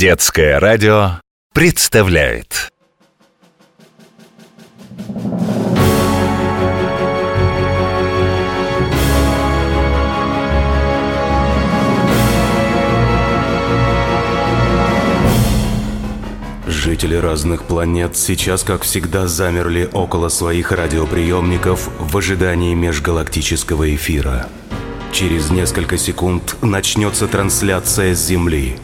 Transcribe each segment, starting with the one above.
Детское радио представляет Жители разных планет сейчас, как всегда, замерли около своих радиоприемников в ожидании межгалактического эфира. Через несколько секунд начнется трансляция с Земли.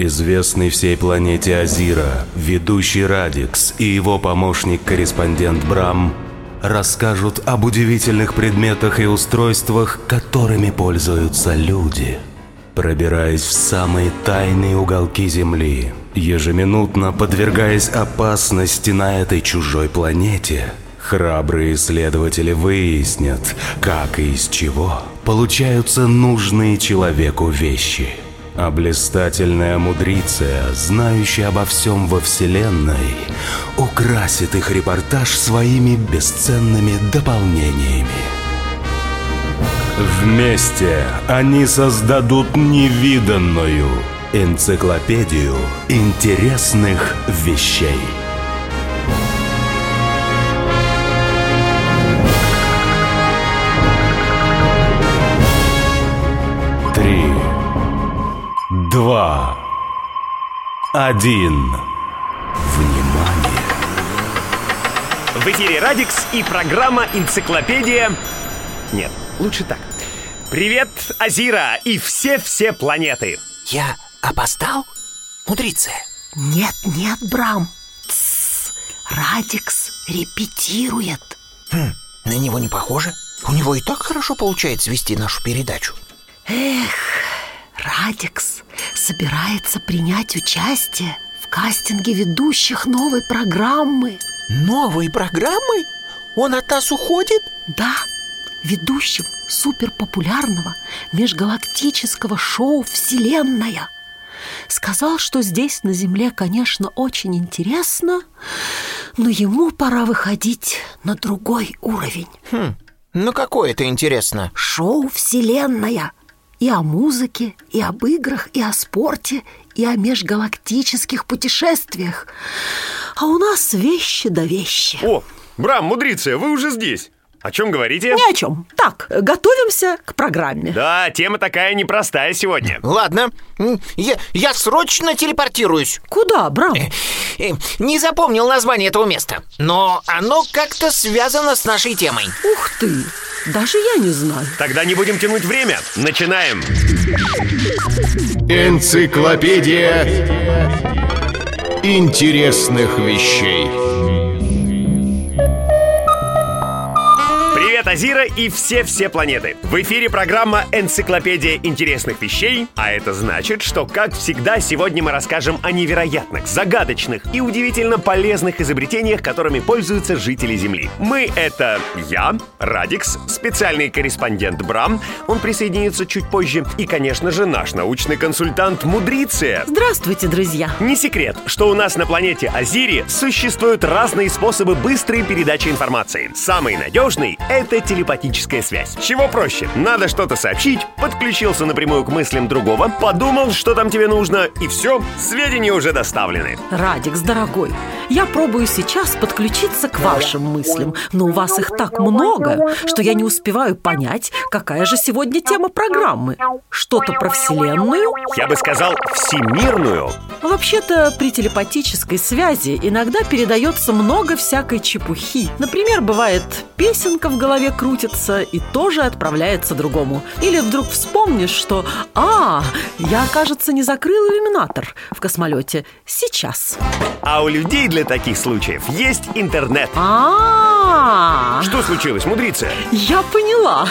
Известный всей планете Азира, ведущий Радикс и его помощник-корреспондент Брам расскажут об удивительных предметах и устройствах, которыми пользуются люди. Пробираясь в самые тайные уголки Земли, ежеминутно подвергаясь опасности на этой чужой планете, храбрые исследователи выяснят, как и из чего получаются нужные человеку вещи. А блистательная мудриция, знающая обо всем во Вселенной, украсит их репортаж своими бесценными дополнениями. Вместе они создадут невиданную энциклопедию интересных вещей. Два, один. Внимание! В эфире Радикс и программа «Энциклопедия...» Нет, лучше так. Привет, Азира и все-все планеты. Я опоздал? Мудрица. Нет, нет, Брам. Тссс. Радикс репетирует. Хм, на него не похоже. У него и так хорошо получается вести нашу передачу. Эх, Радикс собирается принять участие в кастинге ведущих новой программы. Новой программы? Он от нас уходит? Да, ведущим суперпопулярного межгалактического шоу «Вселенная». Сказал, что здесь на Земле, конечно, очень интересно, но ему пора выходить на другой уровень. Хм, ну какое это интересно? Шоу «Вселенная» и о музыке, и об играх, и о спорте, и о межгалактических путешествиях. А у нас вещи да вещи. О, Брам, мудриция, вы уже здесь. О чем говорите? Ни о чем. Так, готовимся к программе. Да, тема такая непростая сегодня. Ладно, я, я срочно телепортируюсь. Куда, Брам? Э, Не запомнил название этого места, но оно как-то связано с нашей темой. Ух ты, даже я не знаю. Тогда не будем тянуть время. Начинаем. Энциклопедия интересных вещей. Азира и все-все планеты. В эфире программа «Энциклопедия интересных вещей», а это значит, что, как всегда, сегодня мы расскажем о невероятных, загадочных и удивительно полезных изобретениях, которыми пользуются жители Земли. Мы — это я, Радикс, специальный корреспондент Брам, он присоединится чуть позже, и, конечно же, наш научный консультант Мудриция. Здравствуйте, друзья. Не секрет, что у нас на планете Азири существуют разные способы быстрой передачи информации. Самый надежный — это телепатическая связь. Чего проще? Надо что-то сообщить, подключился напрямую к мыслям другого, подумал, что там тебе нужно, и все, сведения уже доставлены. Радикс, дорогой, я пробую сейчас подключиться к вашим мыслям, но у вас их так много, что я не успеваю понять, какая же сегодня тема программы. Что-то про Вселенную? Я бы сказал, всемирную. Вообще-то при телепатической связи иногда передается много всякой чепухи. Например, бывает, песенка в голове крутится и тоже отправляется другому. Или вдруг вспомнишь, что «А, я, кажется, не закрыл иллюминатор в космолете. Сейчас». А у людей для таких случаев есть интернет. А, Что случилось, мудрица? я поняла.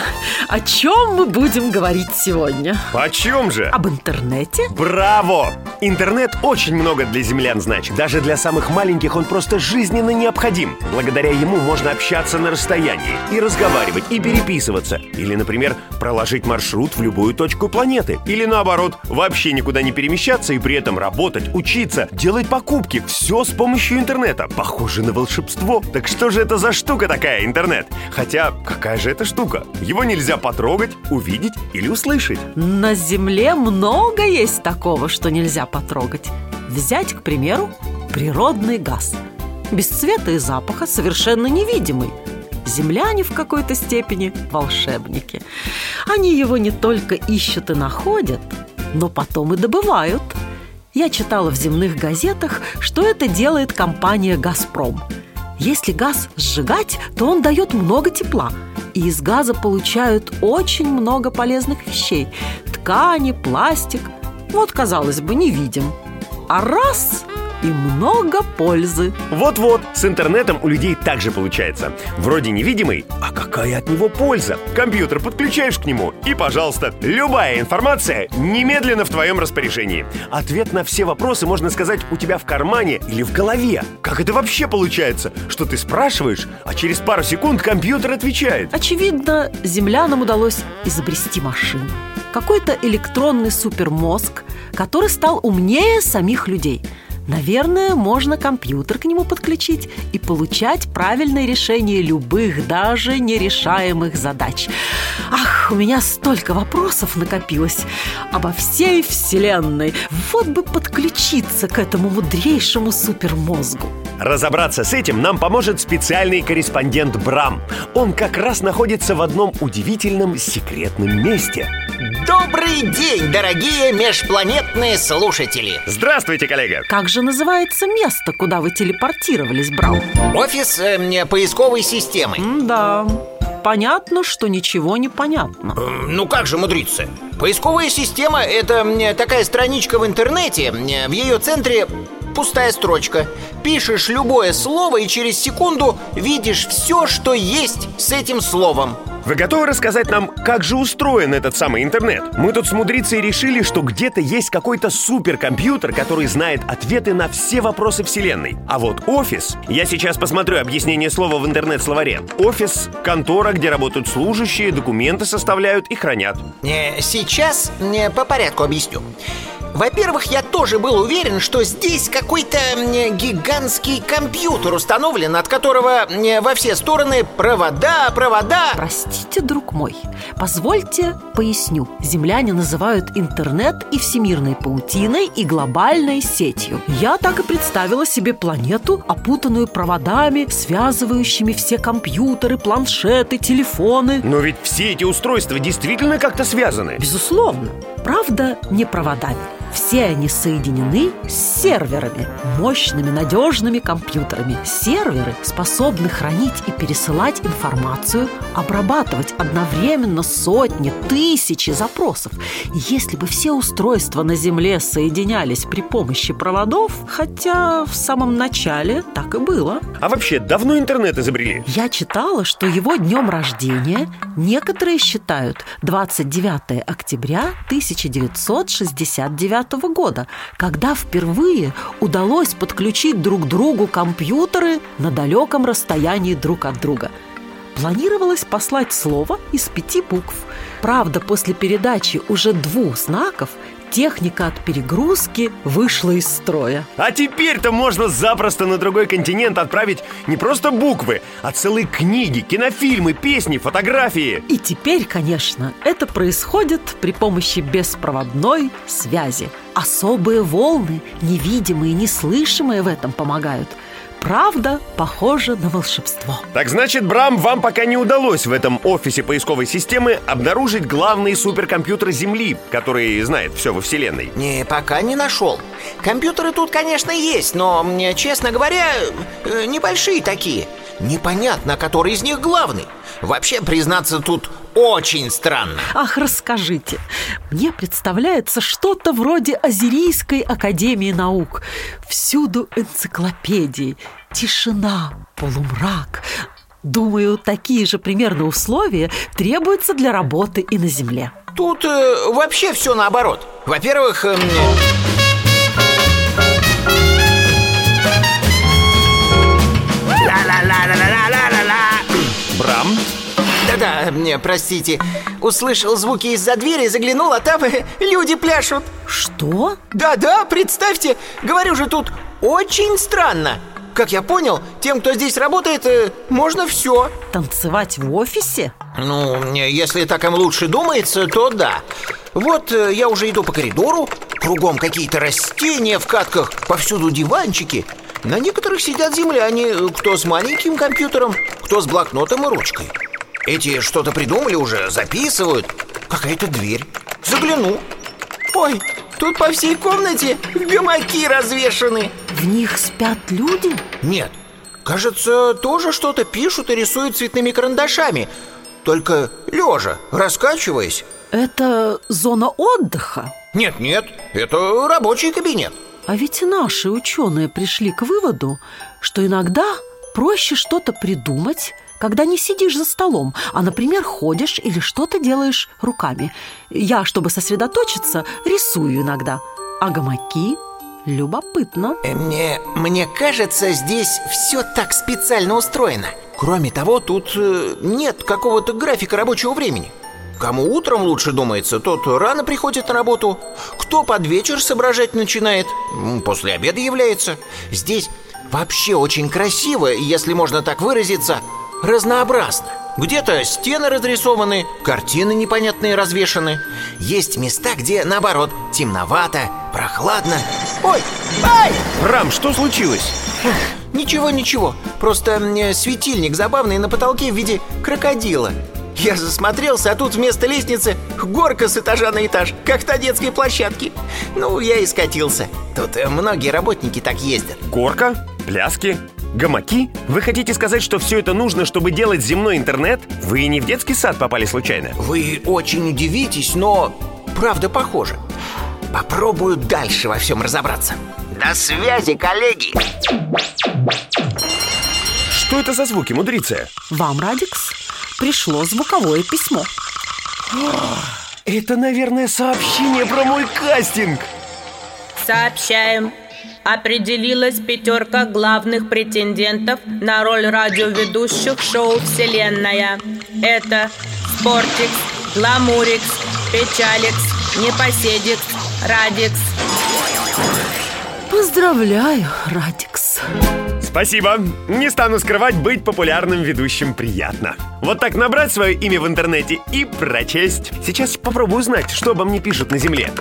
О чем мы будем говорить сегодня? О чем же? Об интернете? Браво! Интернет очень много для землян значит. Даже для самых маленьких он просто жизненно необходим. Благодаря ему можно общаться на расстоянии и разговаривать, и переписываться. Или, например, проложить маршрут в любую точку планеты. Или наоборот, вообще никуда не перемещаться и при этом работать, учиться, делать покупки. Все с помощью интернета. Похоже на волшебство. Так что же это за штука такая, интернет? Хотя, какая же это штука? Его нельзя потрогать, увидеть или услышать. На Земле много есть такого, что нельзя потрогать. Взять, к примеру, природный газ. Без цвета и запаха совершенно невидимый. Земляне в какой-то степени волшебники. Они его не только ищут и находят, но потом и добывают. Я читала в земных газетах, что это делает компания «Газпром». Если газ сжигать, то он дает много тепла, и из газа получают очень много полезных вещей – ткани, пластик. Вот, казалось бы, не видим. А раз – и много пользы. Вот-вот, с интернетом у людей так же получается. Вроде невидимый, а какая от него польза? Компьютер подключаешь к нему, и, пожалуйста, любая информация немедленно в твоем распоряжении. Ответ на все вопросы, можно сказать, у тебя в кармане или в голове. Как это вообще получается, что ты спрашиваешь, а через пару секунд компьютер отвечает? Очевидно, землянам удалось изобрести машину. Какой-то электронный супермозг, который стал умнее самих людей – Наверное, можно компьютер к нему подключить и получать правильное решение любых, даже нерешаемых задач. Ах, у меня столько вопросов накопилось обо всей Вселенной. Вот бы подключиться к этому мудрейшему супермозгу. Разобраться с этим нам поможет специальный корреспондент Брам. Он как раз находится в одном удивительном секретном месте. Добрый день, дорогие межпланетные слушатели. Здравствуйте, коллега. Как же называется место, куда вы телепортировались, Брам? Офис э, поисковой системы. Да, понятно, что ничего не понятно. Э, Ну как же мудриться? Поисковая система – это такая страничка в интернете В ее центре пустая строчка Пишешь любое слово и через секунду видишь все, что есть с этим словом вы готовы рассказать нам, как же устроен этот самый интернет? Мы тут с мудрицей решили, что где-то есть какой-то суперкомпьютер, который знает ответы на все вопросы Вселенной. А вот офис... Я сейчас посмотрю объяснение слова в интернет-словаре. Офис — контора, где работают служащие, документы составляют и хранят. Э, сейчас э, по порядку объясню. Во-первых, я тоже был уверен, что здесь какой-то гигантский компьютер установлен, от которого во все стороны провода, провода. Простите, друг мой, позвольте поясню. Земляне называют интернет и всемирной паутиной, и глобальной сетью. Я так и представила себе планету, опутанную проводами, связывающими все компьютеры, планшеты, телефоны. Но ведь все эти устройства действительно как-то связаны. Безусловно. Правда, не проводами. Все они соединены с серверами, мощными, надежными компьютерами. Серверы способны хранить и пересылать информацию, обрабатывать одновременно сотни, тысячи запросов. И если бы все устройства на Земле соединялись при помощи проводов, хотя в самом начале так и было. А вообще, давно интернет изобрели? Я читала, что его днем рождения некоторые считают 29 октября 1969 2009 года, когда впервые удалось подключить друг другу компьютеры на далеком расстоянии друг от друга. Планировалось послать слово из пяти букв. Правда, после передачи уже двух знаков техника от перегрузки вышла из строя. А теперь-то можно запросто на другой континент отправить не просто буквы, а целые книги, кинофильмы, песни, фотографии. И теперь, конечно, это происходит при помощи беспроводной связи. Особые волны, невидимые, неслышимые в этом помогают – правда похоже на волшебство. Так значит, Брам, вам пока не удалось в этом офисе поисковой системы обнаружить главный суперкомпьютер Земли, который знает все во Вселенной? Не, пока не нашел. Компьютеры тут, конечно, есть, но, мне, честно говоря, э, небольшие такие. Непонятно, который из них главный. Вообще, признаться, тут очень странно. Ах, расскажите. Мне представляется что-то вроде Азерийской академии наук. Всюду энциклопедии. Тишина, полумрак. Думаю, такие же примерно условия требуются для работы и на Земле. Тут э, вообще все наоборот. Во-первых, э, Брам? Да-да, мне, простите Услышал звуки из-за двери, заглянул, а там люди пляшут Что? Да-да, представьте, говорю же, тут очень странно как я понял, тем, кто здесь работает, э, можно все Танцевать в офисе? Ну, если так им лучше думается, то да Вот э, я уже иду по коридору Кругом какие-то растения в катках, повсюду диванчики. На некоторых сидят земляне, кто с маленьким компьютером, кто с блокнотом и ручкой. Эти что-то придумали уже, записывают. Какая-то дверь. Загляну. Ой, тут по всей комнате гамаки развешаны. В них спят люди? Нет, кажется, тоже что-то пишут и рисуют цветными карандашами. Только лежа, раскачиваясь. Это зона отдыха? Нет-нет, это рабочий кабинет. А ведь и наши ученые пришли к выводу, что иногда проще что-то придумать, когда не сидишь за столом, а, например, ходишь или что-то делаешь руками. Я, чтобы сосредоточиться, рисую иногда. А гамаки любопытно. Э, Мне, мне кажется, здесь все так специально устроено. Кроме того, тут э, нет какого-то графика рабочего времени. Кому утром лучше думается, тот рано приходит на работу. Кто под вечер соображать начинает, после обеда является. Здесь вообще очень красиво, если можно так выразиться, разнообразно. Где-то стены разрисованы, картины непонятные развешаны. Есть места, где, наоборот, темновато, прохладно. Ой, ай! Рам, что случилось? Ничего, ничего. Просто мне светильник забавный на потолке в виде крокодила. Я засмотрелся, а тут вместо лестницы горка с этажа на этаж, как на детской площадке. Ну, я и скатился. Тут э, многие работники так ездят. Горка? Пляски? Гамаки? Вы хотите сказать, что все это нужно, чтобы делать земной интернет? Вы не в детский сад попали случайно? Вы очень удивитесь, но правда похоже. Попробую дальше во всем разобраться. До связи, коллеги! Что это за звуки, мудрица? Вам, Радикс, пришло звуковое письмо. Это, наверное, сообщение про мой кастинг. Сообщаем. Определилась пятерка главных претендентов на роль радиоведущих шоу «Вселенная». Это Спортикс, Гламурикс, Печаликс, Непоседикс, Радикс. Поздравляю, Радикс. Спасибо. Не стану скрывать, быть популярным ведущим приятно. Вот так набрать свое имя в интернете и прочесть. Сейчас попробую узнать, что обо мне пишут на Земле.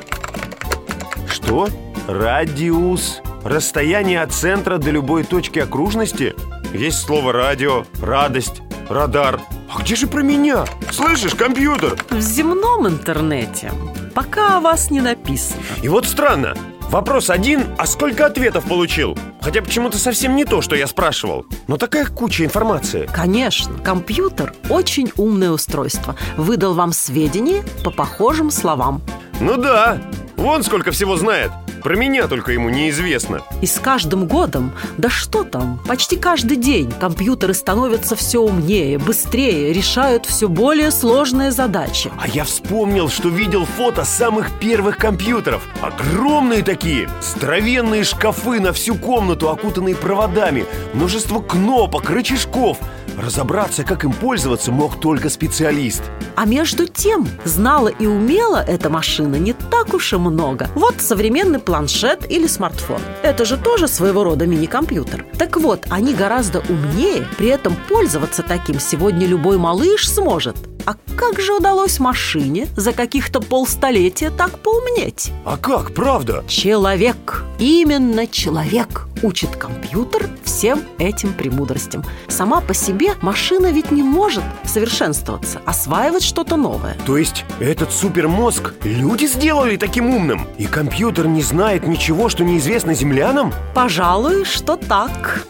Что? Радиус. Расстояние от центра до любой точки окружности? Есть слово радио, радость, радар. А где же про меня? Слышишь, компьютер? В земном интернете пока о вас не написано. И вот странно. Вопрос один, а сколько ответов получил? Хотя почему-то совсем не то, что я спрашивал. Но такая куча информации. Конечно, компьютер – очень умное устройство. Выдал вам сведения по похожим словам. Ну да, вон сколько всего знает. Про меня только ему неизвестно. И с каждым годом, да что там, почти каждый день компьютеры становятся все умнее, быстрее, решают все более сложные задачи. А я вспомнил, что видел фото самых первых компьютеров. Огромные такие, здоровенные шкафы на всю комнату, окутанные проводами, множество кнопок, рычажков. Разобраться, как им пользоваться, мог только специалист. А между тем, знала и умела эта машина не так уж и много. Вот современный планшет или смартфон. Это же тоже своего рода мини-компьютер. Так вот, они гораздо умнее, при этом пользоваться таким сегодня любой малыш сможет. А как же удалось машине за каких-то полстолетия так поумнеть? А как, правда? Человек, именно человек учит компьютер всем этим премудростям. Сама по себе машина ведь не может совершенствоваться, осваивать что-то новое. То есть этот супермозг люди сделали таким умным? И компьютер не знает ничего, что неизвестно землянам? Пожалуй, что так.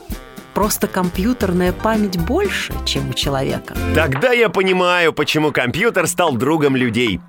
Просто компьютерная память больше, чем у человека. Тогда я понимаю, почему компьютер стал другом людей.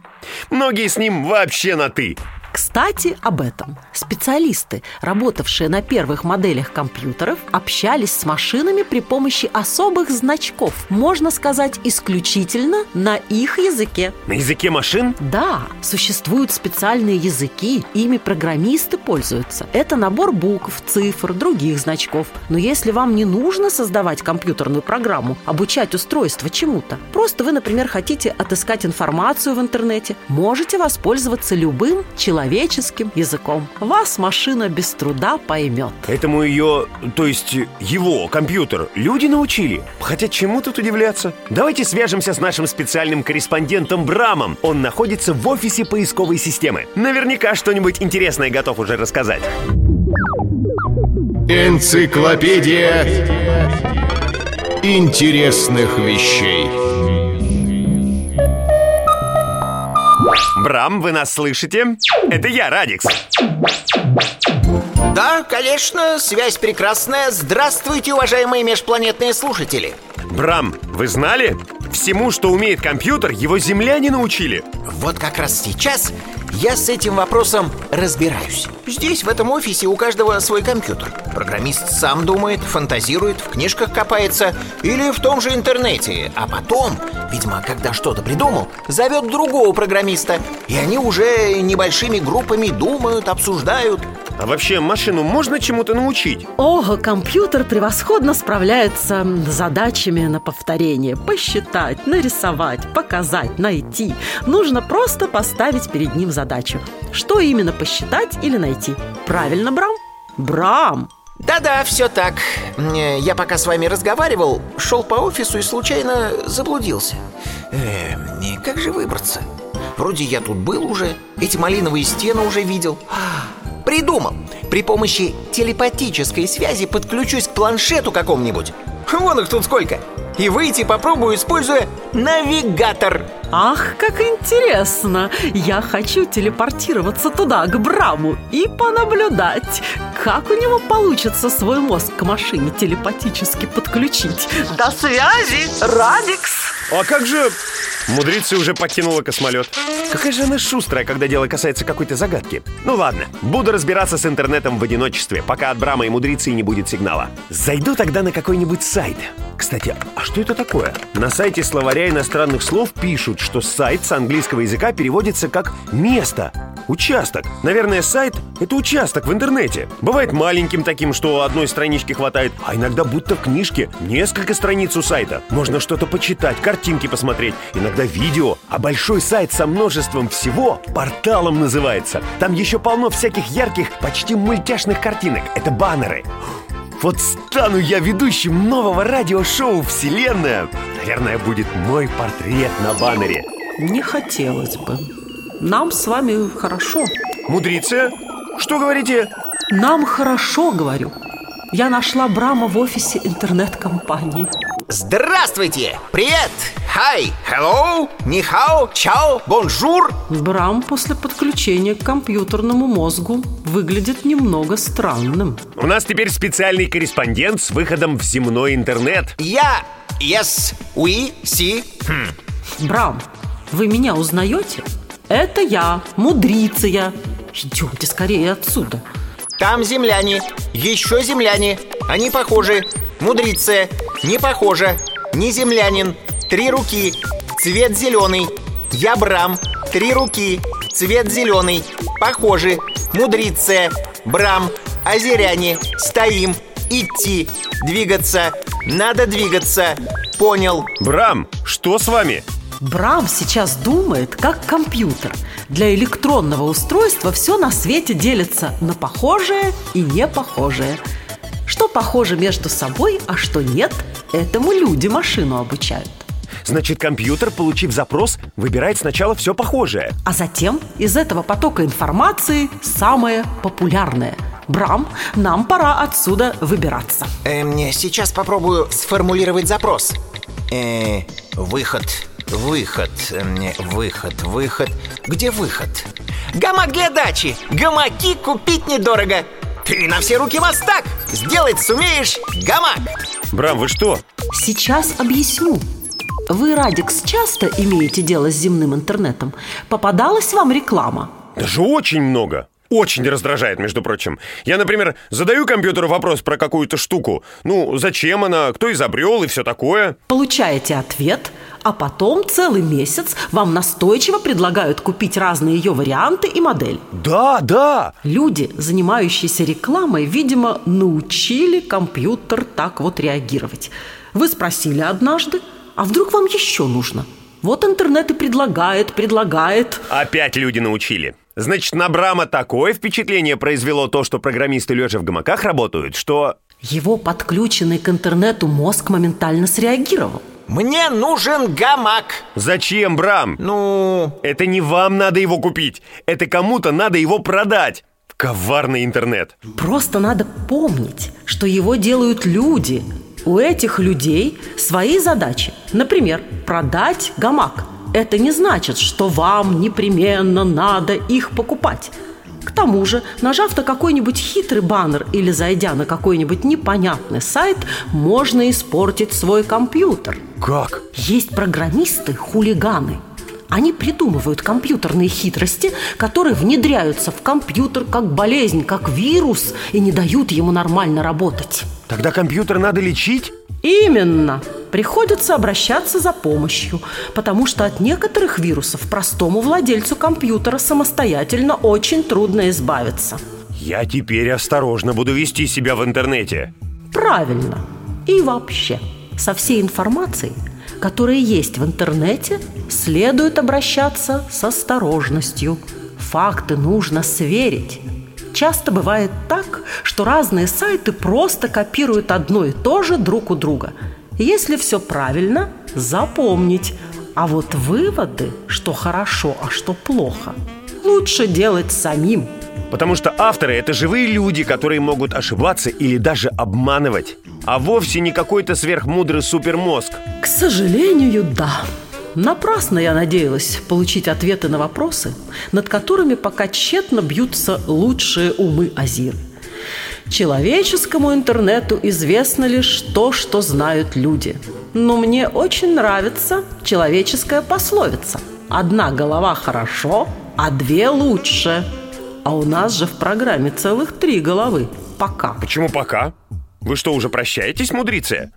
Многие с ним вообще на «ты». Кстати, об этом. Специалисты, работавшие на первых моделях компьютеров, общались с машинами при помощи особых значков, можно сказать, исключительно на их языке. На языке машин? Да, существуют специальные языки, ими программисты пользуются. Это набор букв, цифр, других значков. Но если вам не нужно создавать компьютерную программу, обучать устройство чему-то, просто вы, например, хотите отыскать информацию в интернете, можете воспользоваться любым человеческим человеческим языком. Вас машина без труда поймет. Этому ее, то есть его, компьютер, люди научили. Хотя чему тут удивляться? Давайте свяжемся с нашим специальным корреспондентом Брамом. Он находится в офисе поисковой системы. Наверняка что-нибудь интересное готов уже рассказать. Энциклопедия интересных вещей. Брам, вы нас слышите? Это я, Радикс. Да, конечно, связь прекрасная. Здравствуйте, уважаемые межпланетные слушатели. Брам, вы знали? Всему, что умеет компьютер, его земляне научили. Вот как раз сейчас я с этим вопросом разбираюсь. Здесь, в этом офисе, у каждого свой компьютер. Программист сам думает, фантазирует, в книжках копается или в том же интернете. А потом, видимо, когда что-то придумал, зовет другого программиста. И они уже небольшими группами думают, обсуждают. А вообще машину можно чему-то научить? Ого, компьютер превосходно справляется с задачами на повторение. Посчитать, нарисовать, показать, найти. Нужно просто поставить перед ним задачу. Что именно посчитать или найти? Правильно, Брам? Брам! Да-да, все так. Э, Я пока с вами разговаривал, шел по офису и случайно заблудился. Эм, и как же выбраться? Вроде я тут был уже, эти малиновые стены уже видел. Придумал. При помощи телепатической связи подключусь к планшету какому-нибудь. Вон их тут сколько. И выйти попробую, используя навигатор. Ах, как интересно! Я хочу телепортироваться туда, к Браму, и понаблюдать, как у него получится свой мозг к машине телепатически подключить. До связи, Радикс! А как же... Мудрица уже покинула космолет. Какая же она шустрая, когда дело касается какой-то загадки. Ну ладно, буду разбираться с интернетом в одиночестве, пока от Брама и Мудрицы не будет сигнала. Зайду тогда на какой-нибудь сайт. Кстати, а что это такое? На сайте словаря иностранных слов пишут, что сайт с английского языка переводится как «место», Участок. Наверное, сайт — это участок в интернете. Бывает маленьким таким, что одной странички хватает, а иногда будто в книжке несколько страниц у сайта. Можно что-то почитать, картинки посмотреть, иногда видео. А большой сайт со множеством всего порталом называется. Там еще полно всяких ярких, почти мультяшных картинок. Это баннеры. Вот стану я ведущим нового радиошоу «Вселенная». Наверное, будет мой портрет на баннере. Не хотелось бы. Нам с вами хорошо. Мудрица, что говорите? Нам хорошо, говорю. Я нашла Брама в офисе интернет-компании. Здравствуйте! Привет! Хай! Hello! 你好! Ciao! Bonjour! Брам после подключения к компьютерному мозгу выглядит немного странным. У нас теперь специальный корреспондент с выходом в земной интернет. Я... Yes, we, see. Хм. Брам, вы меня узнаете? Это я, мудриция. Идемте скорее отсюда. Там земляне, еще земляне. Они похожи. Мудрица, не похожа. Не землянин. Три руки. Цвет зеленый. Я Брам. Три руки. Цвет зеленый. Похожи. Мудрица. Брам. Озеряне. Стоим. Идти. Двигаться. Надо двигаться. Понял. Брам, что с вами? Брам сейчас думает, как компьютер. Для электронного устройства все на свете делится на похожее и непохожее. Что похоже между собой, а что нет, этому люди машину обучают. Значит, компьютер, получив запрос, выбирает сначала все похожее. А затем из этого потока информации самое популярное. Брам, нам пора отсюда выбираться. Эм, сейчас попробую сформулировать запрос. Э, выход, выход, эм, выход, выход. Где выход? Гамак для дачи! Гамаки купить недорого! Ты на все руки мастак! Сделать сумеешь гамак! Брам, вы что? Сейчас объясню. Вы, Радикс, часто имеете дело с земным интернетом? Попадалась вам реклама? Даже очень много. Очень раздражает, между прочим. Я, например, задаю компьютеру вопрос про какую-то штуку. Ну, зачем она, кто изобрел и все такое. Получаете ответ, а потом целый месяц вам настойчиво предлагают купить разные ее варианты и модель. Да, да. Люди, занимающиеся рекламой, видимо, научили компьютер так вот реагировать. Вы спросили однажды, а вдруг вам еще нужно? Вот интернет и предлагает, предлагает. Опять люди научили. Значит, на Брама такое впечатление произвело то, что программисты лежа в гамаках работают, что... Его подключенный к интернету мозг моментально среагировал. Мне нужен гамак. Зачем, Брам? Ну, Это не вам надо его купить. Это кому-то надо его продать. Коварный интернет. Просто надо помнить, что его делают люди. У этих людей свои задачи. Например, продать гамак. Это не значит, что вам непременно надо их покупать. К тому же, нажав на какой-нибудь хитрый баннер или зайдя на какой-нибудь непонятный сайт, можно испортить свой компьютер. Как? Есть программисты-хулиганы. Они придумывают компьютерные хитрости, которые внедряются в компьютер как болезнь, как вирус и не дают ему нормально работать. Тогда компьютер надо лечить? Именно. Приходится обращаться за помощью, потому что от некоторых вирусов простому владельцу компьютера самостоятельно очень трудно избавиться. Я теперь осторожно буду вести себя в интернете. Правильно. И вообще, со всей информацией, которая есть в интернете, следует обращаться с осторожностью. Факты нужно сверить. Часто бывает так, что разные сайты просто копируют одно и то же друг у друга. Если все правильно, запомнить. А вот выводы, что хорошо, а что плохо, лучше делать самим. Потому что авторы — это живые люди, которые могут ошибаться или даже обманывать. А вовсе не какой-то сверхмудрый супермозг. К сожалению, да. Напрасно я надеялась получить ответы на вопросы, над которыми пока тщетно бьются лучшие умы Азир. Человеческому интернету известно лишь то, что знают люди. Но мне очень нравится человеческая пословица. Одна голова хорошо, а две лучше. А у нас же в программе целых три головы. Пока. Почему пока? Вы что, уже прощаетесь, мудрицы?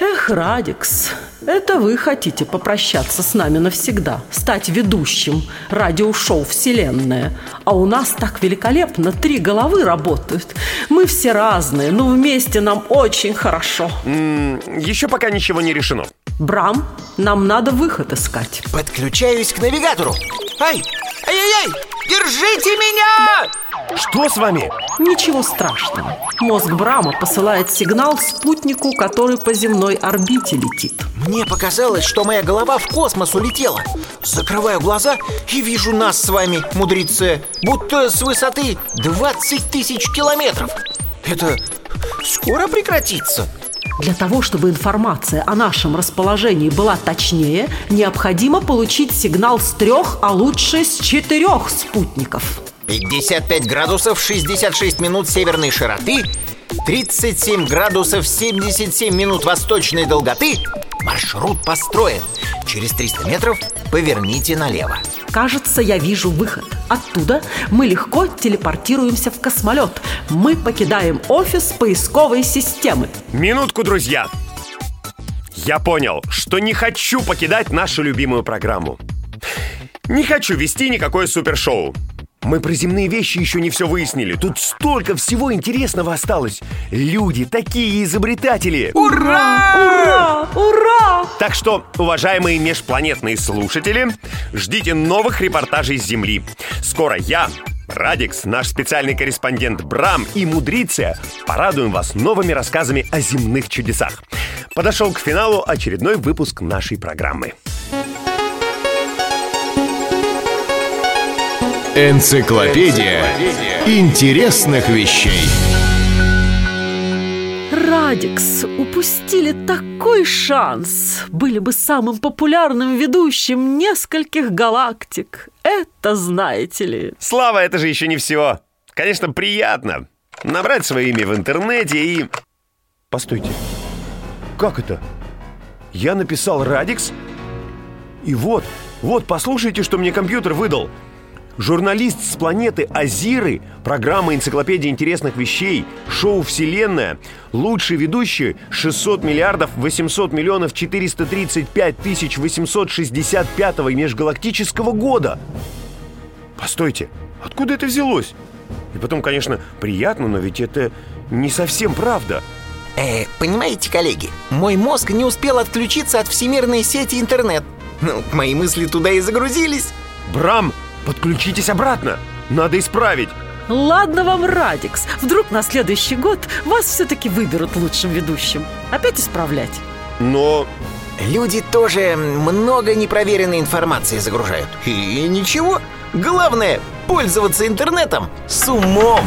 Эх, Радикс, это вы хотите попрощаться с нами навсегда, стать ведущим радиошоу «Вселенная». А у нас так великолепно три головы работают. Мы все разные, но вместе нам очень хорошо. Еще пока ничего не решено. Брам, нам надо выход искать. подключаюсь к навигатору. Ай! Ай-яй-яй! Держите меня! Что с вами? Ничего страшного. Мозг Брама посылает сигнал спутнику, который по земной орбите летит. Мне показалось, что моя голова в космос улетела. Закрываю глаза и вижу нас с вами, мудрецы, будто с высоты 20 тысяч километров. Это скоро прекратится? Для того, чтобы информация о нашем расположении была точнее, необходимо получить сигнал с трех, а лучше с четырех спутников. 55 градусов 66 минут северной широты 37 градусов 77 минут восточной долготы. Маршрут построен. Через 300 метров поверните налево Кажется, я вижу выход. Оттуда мы легко телепортируемся в космолет. Мы покидаем офис поисковой системы. Минутку, друзья. Я понял, что не хочу покидать нашу любимую программу. Не хочу вести никакое супершоу. Мы про земные вещи еще не все выяснили. Тут столько всего интересного осталось. Люди такие изобретатели. Ура! Ура! Так что, уважаемые межпланетные слушатели, ждите новых репортажей с Земли. Скоро я, Радикс, наш специальный корреспондент Брам и Мудриция порадуем вас новыми рассказами о земных чудесах. Подошел к финалу очередной выпуск нашей программы. Энциклопедия интересных вещей. Радикс, упустили такой шанс. Были бы самым популярным ведущим нескольких галактик. Это знаете ли. Слава, это же еще не все. Конечно, приятно набрать свое имя в интернете и... Постойте, как это? Я написал Радикс? И вот, вот, послушайте, что мне компьютер выдал. Журналист с планеты Азиры, программа «Энциклопедия интересных вещей», шоу «Вселенная», лучший ведущий 600 миллиардов 800 миллионов 435 тысяч 865 межгалактического года. Постойте, откуда это взялось? И потом, конечно, приятно, но ведь это не совсем правда. Э, понимаете, коллеги, мой мозг не успел отключиться от всемирной сети интернет Ну, мои мысли туда и загрузились Брам, Подключитесь обратно. Надо исправить. Ладно вам, Радикс. Вдруг на следующий год вас все-таки выберут лучшим ведущим. Опять исправлять. Но Люди тоже много непроверенной информации загружают. И ничего. Главное, пользоваться интернетом с умом.